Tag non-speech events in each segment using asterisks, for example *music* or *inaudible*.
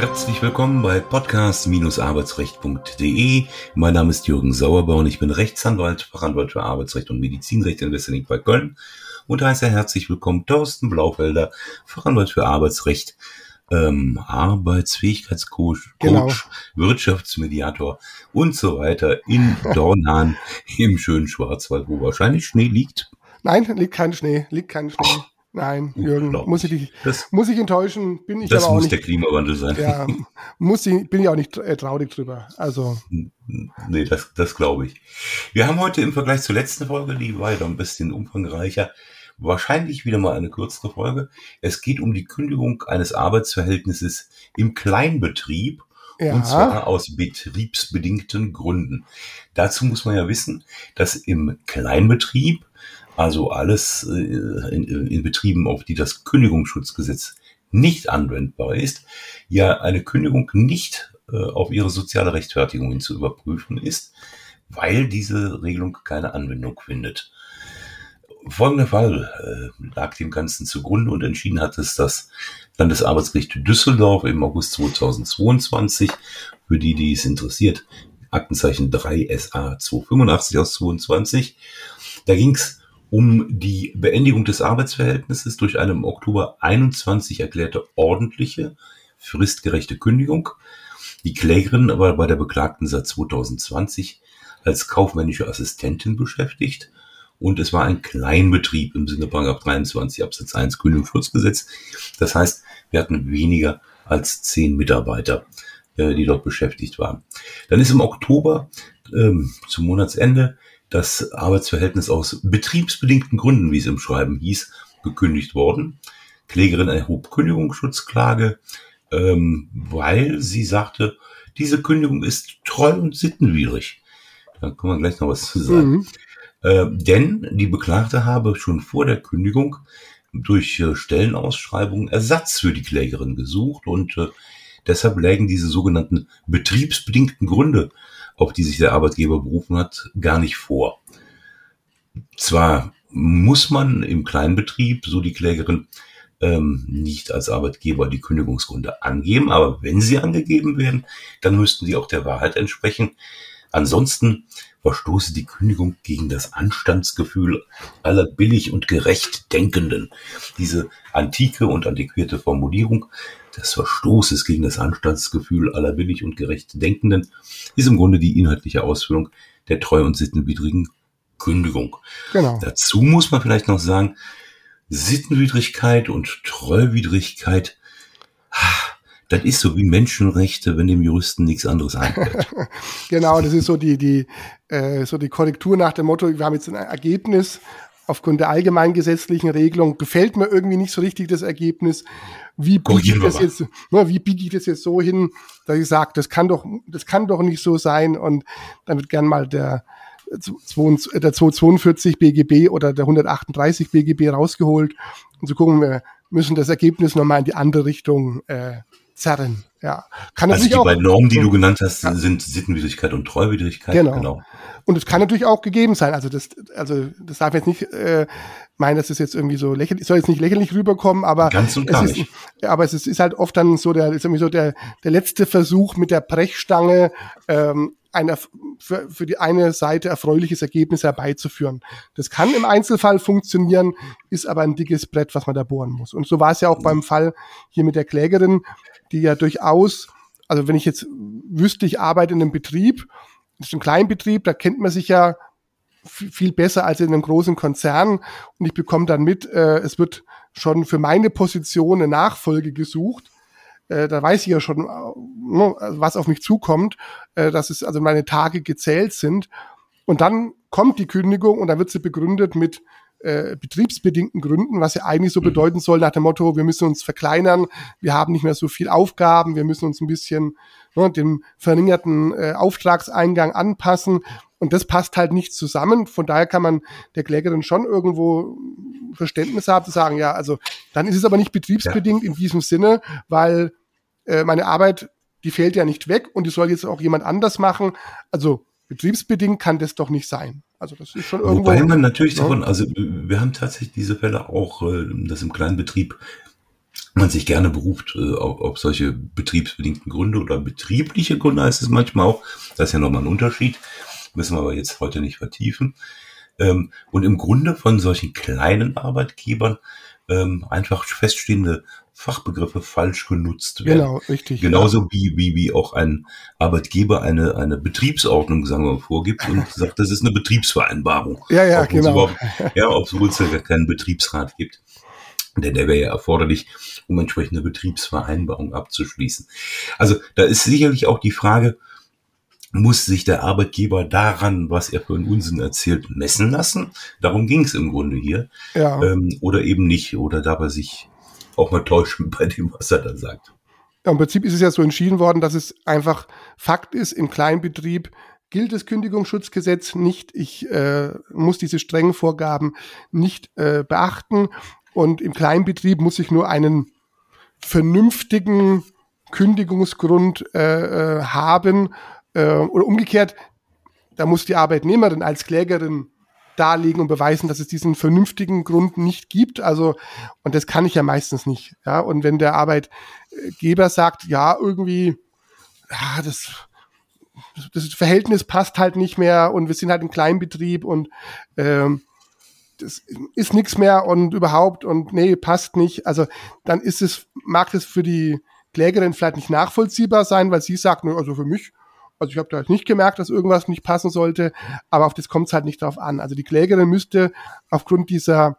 Herzlich willkommen bei podcast-arbeitsrecht.de. Mein Name ist Jürgen Sauerbau und ich bin Rechtsanwalt, Fachanwalt für Arbeitsrecht und Medizinrecht in Wesseling bei Köln und heiße herzlich willkommen Thorsten Blaufelder, Fachanwalt für Arbeitsrecht, ähm, Arbeitsfähigkeitscoach, genau. Wirtschaftsmediator und so weiter in *laughs* Dornhahn im schönen Schwarzwald, wo wahrscheinlich Schnee liegt. Nein, liegt kein Schnee, liegt kein Schnee. Oh. Nein, Jürgen, muss ich dich, das, muss ich enttäuschen, bin ich das aber auch muss nicht. der Klimawandel sein. Ja, *laughs* muss ich, bin ich auch nicht äh, traurig drüber. Also. Nee, das, das glaube ich. Wir haben heute im Vergleich zur letzten Folge, die war ja ein bisschen umfangreicher, wahrscheinlich wieder mal eine kürzere Folge. Es geht um die Kündigung eines Arbeitsverhältnisses im Kleinbetrieb ja. Und zwar aus betriebsbedingten Gründen. Dazu muss man ja wissen, dass im Kleinbetrieb also alles äh, in, in Betrieben, auf die das Kündigungsschutzgesetz nicht anwendbar ist, ja eine Kündigung nicht äh, auf ihre soziale Rechtfertigung hin zu überprüfen ist, weil diese Regelung keine Anwendung findet. Folgender Fall äh, lag dem Ganzen zugrunde und entschieden hat es das Landesarbeitsgericht Düsseldorf im August 2022. Für die, die es interessiert, Aktenzeichen 3 SA 285 aus 22. Da ging es um die Beendigung des Arbeitsverhältnisses durch eine im Oktober 21 erklärte ordentliche, fristgerechte Kündigung. Die Klägerin war bei der Beklagten seit 2020 als kaufmännische Assistentin beschäftigt und es war ein Kleinbetrieb im Sinne 23 Absatz 1 Kündigungsschutzgesetz. Das heißt, wir hatten weniger als zehn Mitarbeiter, äh, die dort beschäftigt waren. Dann ist im Oktober ähm, zum Monatsende das Arbeitsverhältnis aus betriebsbedingten Gründen, wie es im Schreiben hieß, gekündigt worden. Klägerin erhob Kündigungsschutzklage, ähm, weil sie sagte, diese Kündigung ist treu und sittenwidrig. Da kann man gleich noch was zu sagen. Mhm. Äh, denn die Beklagte habe schon vor der Kündigung durch äh, Stellenausschreibungen Ersatz für die Klägerin gesucht und äh, deshalb lägen diese sogenannten betriebsbedingten Gründe auf die sich der Arbeitgeber berufen hat, gar nicht vor. Zwar muss man im Kleinbetrieb, so die Klägerin, ähm, nicht als Arbeitgeber die Kündigungsgründe angeben, aber wenn sie angegeben werden, dann müssten sie auch der Wahrheit entsprechen. Ansonsten verstoße die Kündigung gegen das Anstandsgefühl aller billig und gerecht Denkenden. Diese antike und antiquierte Formulierung des Verstoßes gegen das Anstandsgefühl aller billig und gerecht Denkenden ist im Grunde die inhaltliche Ausführung der treu- und sittenwidrigen Kündigung. Genau. Dazu muss man vielleicht noch sagen, Sittenwidrigkeit und Treuwidrigkeit, das ist so wie Menschenrechte, wenn dem Juristen nichts anderes einfällt. *laughs* genau, das ist so die, die, äh, so die Korrektur nach dem Motto, wir haben jetzt ein Ergebnis aufgrund der allgemeingesetzlichen Regelung, gefällt mir irgendwie nicht so richtig das Ergebnis. Wie biege ich das jetzt, ne, wie biege ich das jetzt so hin, dass ich sage, das kann doch, das kann doch nicht so sein und dann wird gern mal der, der 242 BGB oder der 138 BGB rausgeholt und zu so gucken, wir müssen das Ergebnis nochmal in die andere Richtung äh, zerren. Ja, kann also die auch, beiden Normen, die du genannt hast, ja. sind Sittenwidrigkeit und Treuwidrigkeit. Genau. genau. Und es kann natürlich auch gegeben sein. Also das, also das darf jetzt nicht äh, meinen, dass es jetzt irgendwie so lächerlich, soll jetzt nicht lächerlich rüberkommen, aber ganz und gar es nicht. Ist, aber es ist, ist halt oft dann so der, ist irgendwie so der, der letzte Versuch mit der Brechstange ähm, ein für, für die eine Seite erfreuliches Ergebnis herbeizuführen. Das kann im Einzelfall funktionieren, ist aber ein dickes Brett, was man da bohren muss. Und so war es ja auch beim Fall hier mit der Klägerin, die ja durchaus, also wenn ich jetzt wüsste, ich arbeite in einem Betrieb, das ist ein Kleinbetrieb, da kennt man sich ja viel besser als in einem großen Konzern und ich bekomme dann mit, äh, es wird schon für meine Position eine Nachfolge gesucht. Äh, da weiß ich ja schon, äh, was auf mich zukommt, äh, dass es also meine Tage gezählt sind. Und dann kommt die Kündigung und dann wird sie begründet mit äh, betriebsbedingten Gründen, was ja eigentlich so mhm. bedeuten soll nach dem Motto, wir müssen uns verkleinern, wir haben nicht mehr so viel Aufgaben, wir müssen uns ein bisschen ne, dem verringerten äh, Auftragseingang anpassen. Und das passt halt nicht zusammen. Von daher kann man der Klägerin schon irgendwo Verständnis haben, zu sagen, ja, also dann ist es aber nicht betriebsbedingt ja. in diesem Sinne, weil äh, meine Arbeit, die fällt ja nicht weg und die soll jetzt auch jemand anders machen. Also betriebsbedingt kann das doch nicht sein. Also das ist schon irgendwo. Wobei man natürlich ja. davon, also wir haben tatsächlich diese Fälle auch, äh, dass im kleinen Betrieb man sich gerne beruft äh, auf, auf solche betriebsbedingten Gründe oder betriebliche Gründe heißt es manchmal auch. Das ist ja nochmal ein Unterschied. Müssen wir aber jetzt heute nicht vertiefen. Ähm, und im Grunde von solchen kleinen Arbeitgebern ähm, einfach feststehende Fachbegriffe falsch genutzt werden. Genau, richtig. Genauso ja. wie, wie, wie auch ein Arbeitgeber eine, eine Betriebsordnung, sagen wir mal, vorgibt und *laughs* sagt, das ist eine Betriebsvereinbarung. Ja, ja, genau. *laughs* ja, obwohl es ja keinen Betriebsrat gibt. Denn der wäre ja erforderlich, um entsprechende Betriebsvereinbarung abzuschließen. Also da ist sicherlich auch die Frage, muss sich der Arbeitgeber daran, was er für einen Unsinn erzählt, messen lassen? Darum ging es im Grunde hier. Ja. Ähm, oder eben nicht. Oder darf er sich auch mal täuschen bei dem, was er da sagt. Ja, Im Prinzip ist es ja so entschieden worden, dass es einfach Fakt ist, im Kleinbetrieb gilt das Kündigungsschutzgesetz nicht. Ich äh, muss diese strengen Vorgaben nicht äh, beachten. Und im Kleinbetrieb muss ich nur einen vernünftigen Kündigungsgrund äh, äh, haben. Äh, oder umgekehrt, da muss die Arbeitnehmerin als Klägerin darlegen und beweisen, dass es diesen vernünftigen Grund nicht gibt. Also, und das kann ich ja meistens nicht. Ja, und wenn der Arbeitgeber sagt, ja, irgendwie, ja, das, das Verhältnis passt halt nicht mehr und wir sind halt ein Kleinbetrieb und ähm, das ist nichts mehr und überhaupt und nee, passt nicht. Also dann ist es, mag es für die Klägerin vielleicht nicht nachvollziehbar sein, weil sie sagt, also für mich also ich habe da jetzt nicht gemerkt, dass irgendwas nicht passen sollte, aber auf das kommt es halt nicht drauf an. Also die Klägerin müsste aufgrund dieser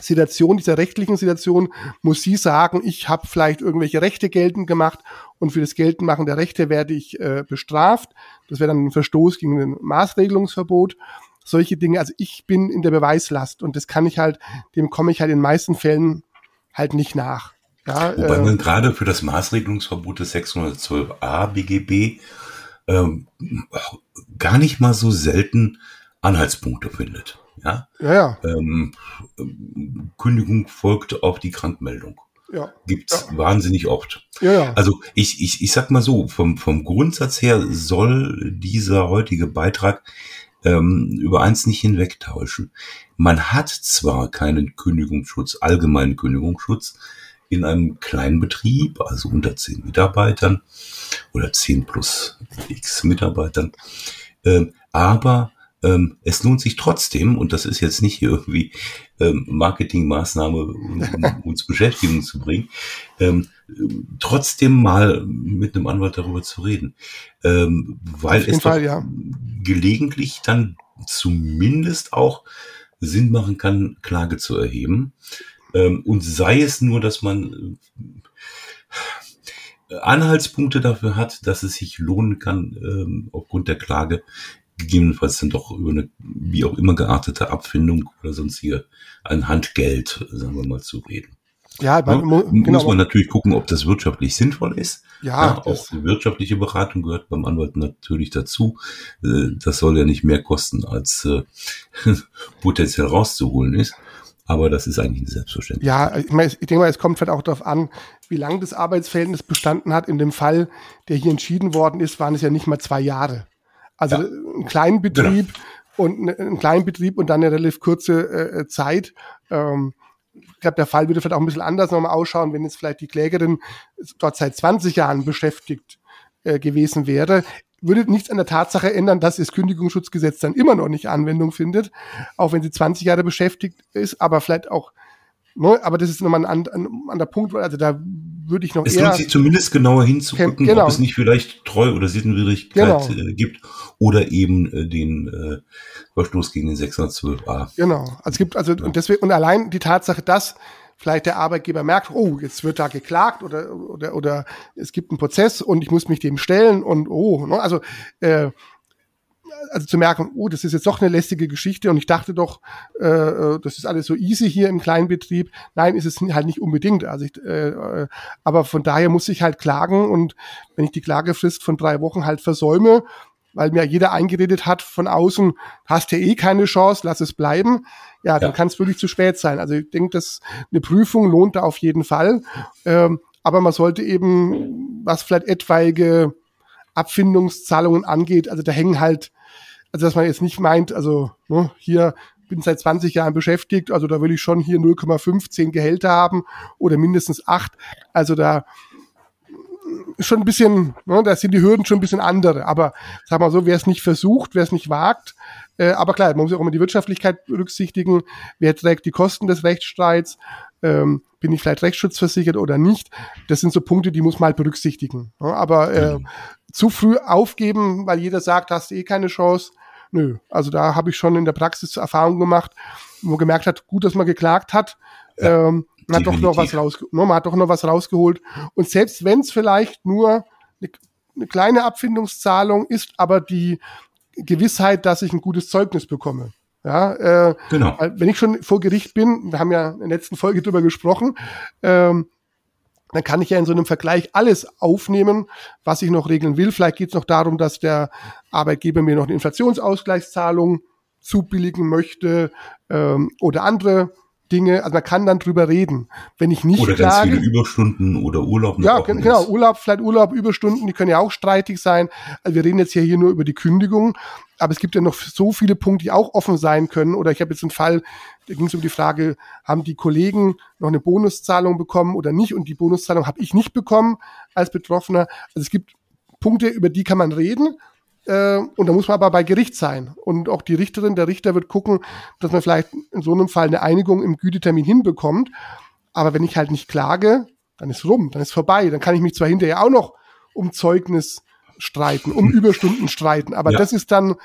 Situation, dieser rechtlichen Situation, muss sie sagen, ich habe vielleicht irgendwelche Rechte geltend gemacht und für das Geltendmachen der Rechte werde ich äh, bestraft. Das wäre dann ein Verstoß gegen ein Maßregelungsverbot. Solche Dinge. Also ich bin in der Beweislast und das kann ich halt, dem komme ich halt in den meisten Fällen halt nicht nach. Ja, Wobei äh, man gerade für das Maßregelungsverbot des 612a BGB ähm, gar nicht mal so selten Anhaltspunkte findet. Ja, ja. Ähm, Kündigung folgt auf die Krankmeldung. Ja. Gibt's ja. wahnsinnig oft. Ja, ja. Also ich, ich, ich sag mal so, vom, vom Grundsatz her soll dieser heutige Beitrag ähm, über eins nicht hinwegtauschen. Man hat zwar keinen Kündigungsschutz, allgemeinen Kündigungsschutz, in einem kleinen Betrieb, also unter zehn Mitarbeitern oder zehn plus x Mitarbeitern. Ähm, aber ähm, es lohnt sich trotzdem, und das ist jetzt nicht irgendwie ähm, Marketingmaßnahme, um *laughs* uns Beschäftigung zu bringen, ähm, trotzdem mal mit einem Anwalt darüber zu reden. Ähm, weil es Fall, ja. gelegentlich dann zumindest auch Sinn machen kann, Klage zu erheben. Ähm, und sei es nur, dass man äh, Anhaltspunkte dafür hat, dass es sich lohnen kann, ähm, aufgrund der Klage gegebenenfalls dann doch über eine wie auch immer geartete Abfindung oder sonstige ein Handgeld, sagen wir mal, zu reden. Ja, man, ja, muss genau. man natürlich gucken, ob das wirtschaftlich sinnvoll ist. Ja, ja auch wirtschaftliche Beratung gehört beim Anwalt natürlich dazu. Äh, das soll ja nicht mehr kosten, als äh, *laughs* potenziell rauszuholen ist. Aber das ist eigentlich selbstverständlich. Ja, ich, meine, ich denke mal, es kommt vielleicht auch darauf an, wie lange das Arbeitsverhältnis bestanden hat. In dem Fall, der hier entschieden worden ist, waren es ja nicht mal zwei Jahre. Also ja. ein Kleinbetrieb genau. und ein Kleinbetrieb und dann eine relativ kurze äh, Zeit. Ähm, ich glaube, der Fall würde vielleicht auch ein bisschen anders nochmal ausschauen, wenn jetzt vielleicht die Klägerin dort seit 20 Jahren beschäftigt äh, gewesen wäre würde nichts an der Tatsache ändern, dass das Kündigungsschutzgesetz dann immer noch nicht Anwendung findet, auch wenn sie 20 Jahre beschäftigt ist, aber vielleicht auch, ne, aber das ist nochmal ein, ein, anderer Punkt, also da würde ich noch es eher... Es lohnt sich zumindest genauer hinzugucken, genau. ob es nicht vielleicht Treu- oder Sittenwidrigkeit genau. äh, gibt oder eben äh, den äh, Verstoß gegen den 612a. Genau, also es gibt also, ja. und deswegen, und allein die Tatsache, dass vielleicht der Arbeitgeber merkt, oh, jetzt wird da geklagt oder, oder, oder es gibt einen Prozess und ich muss mich dem stellen und oh, ne? also, äh, also zu merken, oh, das ist jetzt doch eine lästige Geschichte und ich dachte doch, äh, äh das ist alles so easy hier im Kleinbetrieb. Nein, ist es halt nicht unbedingt. Also ich, äh, äh, aber von daher muss ich halt klagen und wenn ich die Klagefrist von drei Wochen halt versäume, weil mir jeder eingeredet hat von außen, hast ja eh keine Chance, lass es bleiben. Ja, dann ja. kann es wirklich zu spät sein. Also ich denke, dass eine Prüfung lohnt da auf jeden Fall. Ähm, aber man sollte eben, was vielleicht etwaige Abfindungszahlungen angeht, also da hängen halt, also dass man jetzt nicht meint, also ne, hier bin seit 20 Jahren beschäftigt, also da will ich schon hier 0,15 Gehälter haben oder mindestens 8. Also da schon ein bisschen, ne, da sind die Hürden schon ein bisschen andere. Aber sag mal so, wer es nicht versucht, wer es nicht wagt, äh, aber klar, man muss auch immer die Wirtschaftlichkeit berücksichtigen. Wer trägt die Kosten des Rechtsstreits? Ähm, bin ich vielleicht rechtsschutzversichert oder nicht? Das sind so Punkte, die muss man halt berücksichtigen. Ja, aber äh, mhm. zu früh aufgeben, weil jeder sagt, hast du eh keine Chance. Nö, also da habe ich schon in der Praxis Erfahrung gemacht, wo man gemerkt hat, gut, dass man geklagt hat. Ja. Ähm, man hat doch noch was rausge ne, man hat doch noch was rausgeholt. Und selbst wenn es vielleicht nur eine, eine kleine Abfindungszahlung ist, aber die Gewissheit, dass ich ein gutes Zeugnis bekomme. Ja, äh, genau. Wenn ich schon vor Gericht bin, wir haben ja in der letzten Folge drüber gesprochen, ähm, dann kann ich ja in so einem Vergleich alles aufnehmen, was ich noch regeln will. Vielleicht geht es noch darum, dass der Arbeitgeber mir noch eine Inflationsausgleichszahlung zubilligen möchte ähm, oder andere Dinge, also man kann dann drüber reden. Wenn ich nicht Oder ganz viele Überstunden oder Urlaub. Ja, genau, ist. Urlaub, vielleicht Urlaub, Überstunden, die können ja auch streitig sein. Also wir reden jetzt ja hier nur über die Kündigung, aber es gibt ja noch so viele Punkte, die auch offen sein können. Oder ich habe jetzt einen Fall, da ging es um die Frage, haben die Kollegen noch eine Bonuszahlung bekommen oder nicht? Und die Bonuszahlung habe ich nicht bekommen als Betroffener. Also es gibt Punkte, über die kann man reden äh, und da muss man aber bei Gericht sein. Und auch die Richterin, der Richter wird gucken, dass man vielleicht in so einem Fall eine Einigung im Gütetermin hinbekommt. Aber wenn ich halt nicht klage, dann ist rum, dann ist vorbei. Dann kann ich mich zwar hinterher auch noch um Zeugnis streiten, um *laughs* Überstunden streiten, aber ja. das ist dann.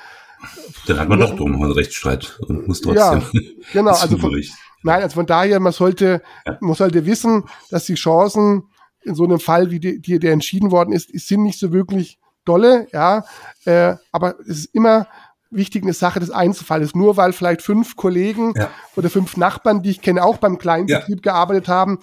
Dann hat man doch drum einen Rechtsstreit und muss trotzdem. Ja, *laughs* genau. *laughs* also von, nein, also von daher, man sollte, ja. man sollte wissen, dass die Chancen in so einem Fall, wie die, die der entschieden worden ist, sind nicht so wirklich dolle, ja, äh, aber es ist immer wichtig eine Sache des Einzelfalles. Nur weil vielleicht fünf Kollegen ja. oder fünf Nachbarn, die ich kenne, auch beim Kleinbetrieb ja. gearbeitet haben,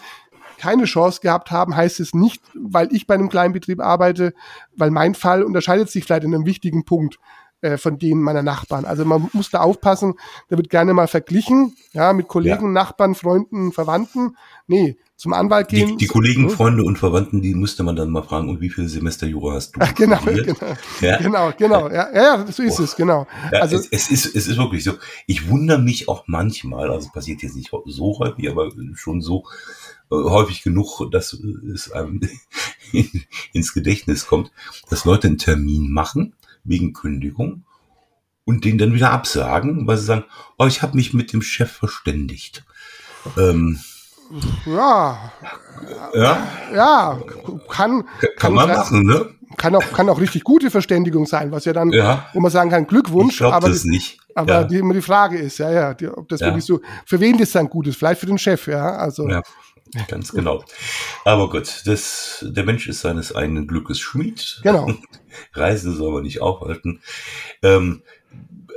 keine Chance gehabt haben, heißt es nicht, weil ich bei einem Kleinbetrieb arbeite, weil mein Fall unterscheidet sich vielleicht in einem wichtigen Punkt äh, von denen meiner Nachbarn. Also man muss da aufpassen, da wird gerne mal verglichen, ja, mit Kollegen, ja. Nachbarn, Freunden, Verwandten. Nee, zum Anwalt gehen. Die, die Kollegen, so. Freunde und Verwandten, die müsste man dann mal fragen, und wie viele Semester Jura hast du? Ach, *laughs* genau, genau, ja? genau, genau, ja, ja, so ist oh. es, genau. Ja, also es, es, ist, es ist wirklich so. Ich wundere mich auch manchmal, also passiert jetzt nicht so häufig, aber schon so äh, häufig genug, dass es einem *laughs* ins Gedächtnis kommt, dass Leute einen Termin machen wegen Kündigung und den dann wieder absagen, weil sie sagen, oh, ich habe mich mit dem Chef verständigt. Ähm, ja. Ja. Ja, kann, kann, kann man machen, ne? Kann auch, kann auch richtig gute Verständigung sein, was ja dann, ja. wo man sagen kann, Glückwunsch. Ich aber das die, nicht. Aber ja. die, immer die Frage ist, ja, ja, die, ob das ja. wirklich so, für wen das dann gut ist, vielleicht für den Chef, ja, also. Ja. Ganz genau. Aber gut, das, der Mensch ist seines eigenen Glückes Schmied. Genau. *laughs* Reisen soll man nicht aufhalten. Ähm,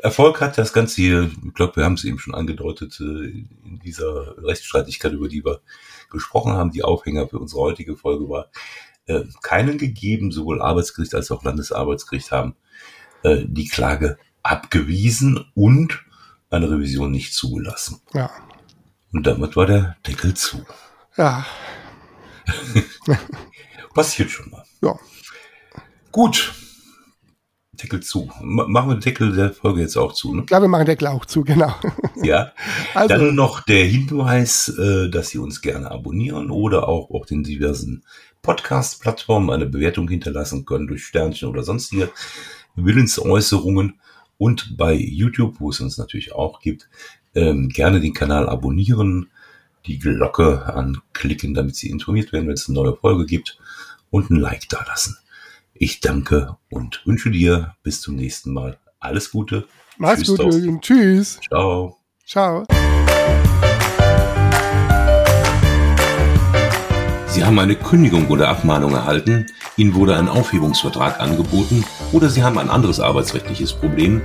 Erfolg hat das Ganze hier, ich glaube, wir haben es eben schon angedeutet, äh, in dieser Rechtsstreitigkeit, über die wir gesprochen haben, die Aufhänger für unsere heutige Folge war, äh, keinen gegeben, sowohl Arbeitsgericht als auch Landesarbeitsgericht haben äh, die Klage abgewiesen und eine Revision nicht zugelassen. Ja. Und damit war der Deckel zu. Ja. *laughs* Passiert schon mal. Ja. Gut. Deckel zu. Machen wir den Deckel der Folge jetzt auch zu, ne? Ja, wir machen den Deckel auch zu, genau. *laughs* Ja. Also. Dann noch der Hinweis, äh, dass Sie uns gerne abonnieren oder auch auf den diversen Podcast-Plattformen eine Bewertung hinterlassen können durch Sternchen oder sonstige Willensäußerungen. Und bei YouTube, wo es uns natürlich auch gibt, ähm, gerne den Kanal abonnieren, die Glocke anklicken, damit Sie informiert werden, wenn es eine neue Folge gibt und ein Like da lassen. Ich danke und wünsche dir bis zum nächsten Mal alles Gute. Mach's gut, Jürgen. Tschüss. Ciao. Ciao. Sie haben eine Kündigung oder Abmahnung erhalten, Ihnen wurde ein Aufhebungsvertrag angeboten oder Sie haben ein anderes arbeitsrechtliches Problem,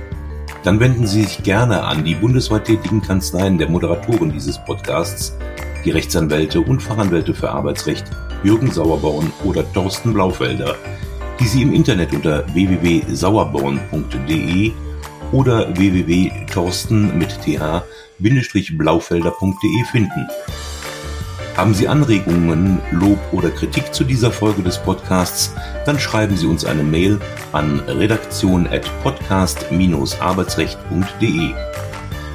dann wenden Sie sich gerne an die bundesweit tätigen Kanzleien der Moderatoren dieses Podcasts, die Rechtsanwälte und Fachanwälte für Arbeitsrecht Jürgen Sauerborn oder Thorsten Blaufelder die Sie im Internet unter www.sauerborn.de oder www.torsten mit th-blaufelder.de finden. Haben Sie Anregungen, Lob oder Kritik zu dieser Folge des Podcasts, dann schreiben Sie uns eine Mail an redaktion@podcast-arbeitsrecht.de.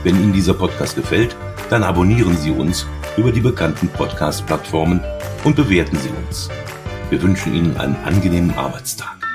Wenn Ihnen dieser Podcast gefällt, dann abonnieren Sie uns über die bekannten Podcast-Plattformen und bewerten Sie uns. Wir wünschen Ihnen einen angenehmen Arbeitstag.